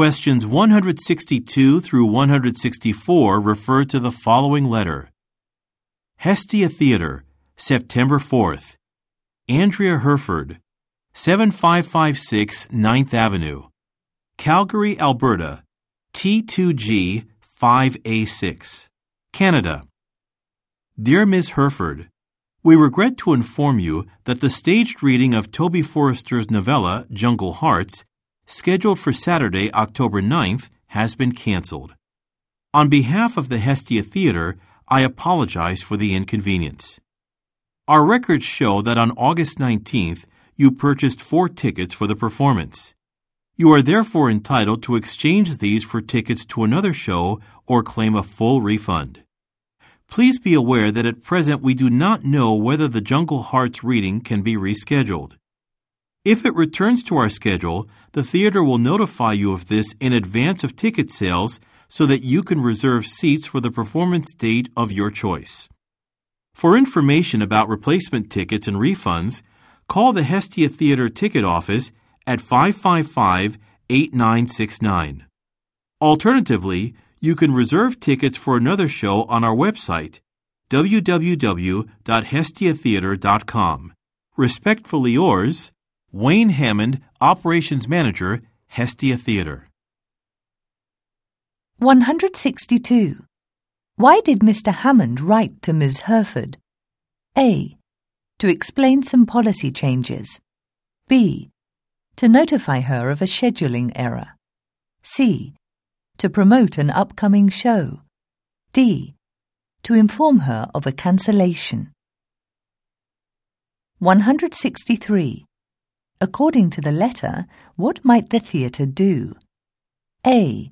Questions 162 through 164 refer to the following letter Hestia Theater, September 4th. Andrea Herford, 7556 9th Avenue, Calgary, Alberta, T2G 5A6, Canada. Dear Ms. Herford, we regret to inform you that the staged reading of Toby Forrester's novella, Jungle Hearts, scheduled for Saturday, October 9th, has been canceled. On behalf of the Hestia Theater, I apologize for the inconvenience. Our records show that on August 19th, you purchased four tickets for the performance. You are therefore entitled to exchange these for tickets to another show or claim a full refund. Please be aware that at present we do not know whether the Jungle Hearts reading can be rescheduled. If it returns to our schedule, the theater will notify you of this in advance of ticket sales so that you can reserve seats for the performance date of your choice. For information about replacement tickets and refunds, call the Hestia Theater ticket office at 555 8969. Alternatively, you can reserve tickets for another show on our website, www.hestiatheater.com. Respectfully yours, Wayne Hammond, Operations Manager, Hestia Theater. 162. Why did Mr. Hammond write to Ms. Herford? A. To explain some policy changes. B. To notify her of a scheduling error. C to promote an upcoming show. D. To inform her of a cancellation. 163. According to the letter, what might the theatre do? A.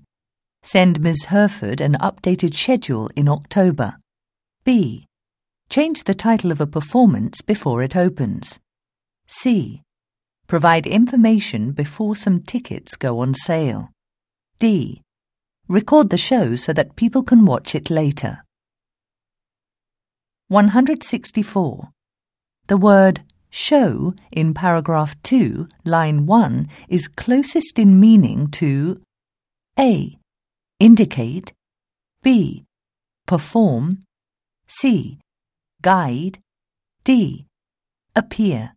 Send Ms. Herford an updated schedule in October. B. Change the title of a performance before it opens. C. Provide information before some tickets go on sale. D. Record the show so that people can watch it later. 164. The word show in paragraph 2, line 1 is closest in meaning to A. Indicate B. Perform C. Guide D. Appear